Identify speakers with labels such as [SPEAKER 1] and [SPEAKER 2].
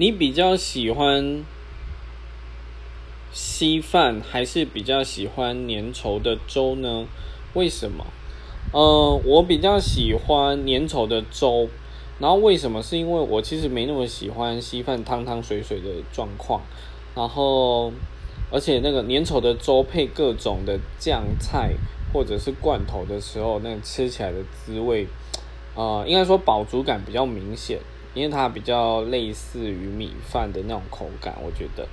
[SPEAKER 1] 你比较喜欢稀饭，还是比较喜欢粘稠的粥呢？为什么？呃，我比较喜欢粘稠的粥。然后为什么？是因为我其实没那么喜欢稀饭汤汤水水的状况。然后，而且那个粘稠的粥配各种的酱菜或者是罐头的时候，那吃起来的滋味，呃，应该说饱足感比较明显，因为它比较类似于米饭的那种口感，我觉得。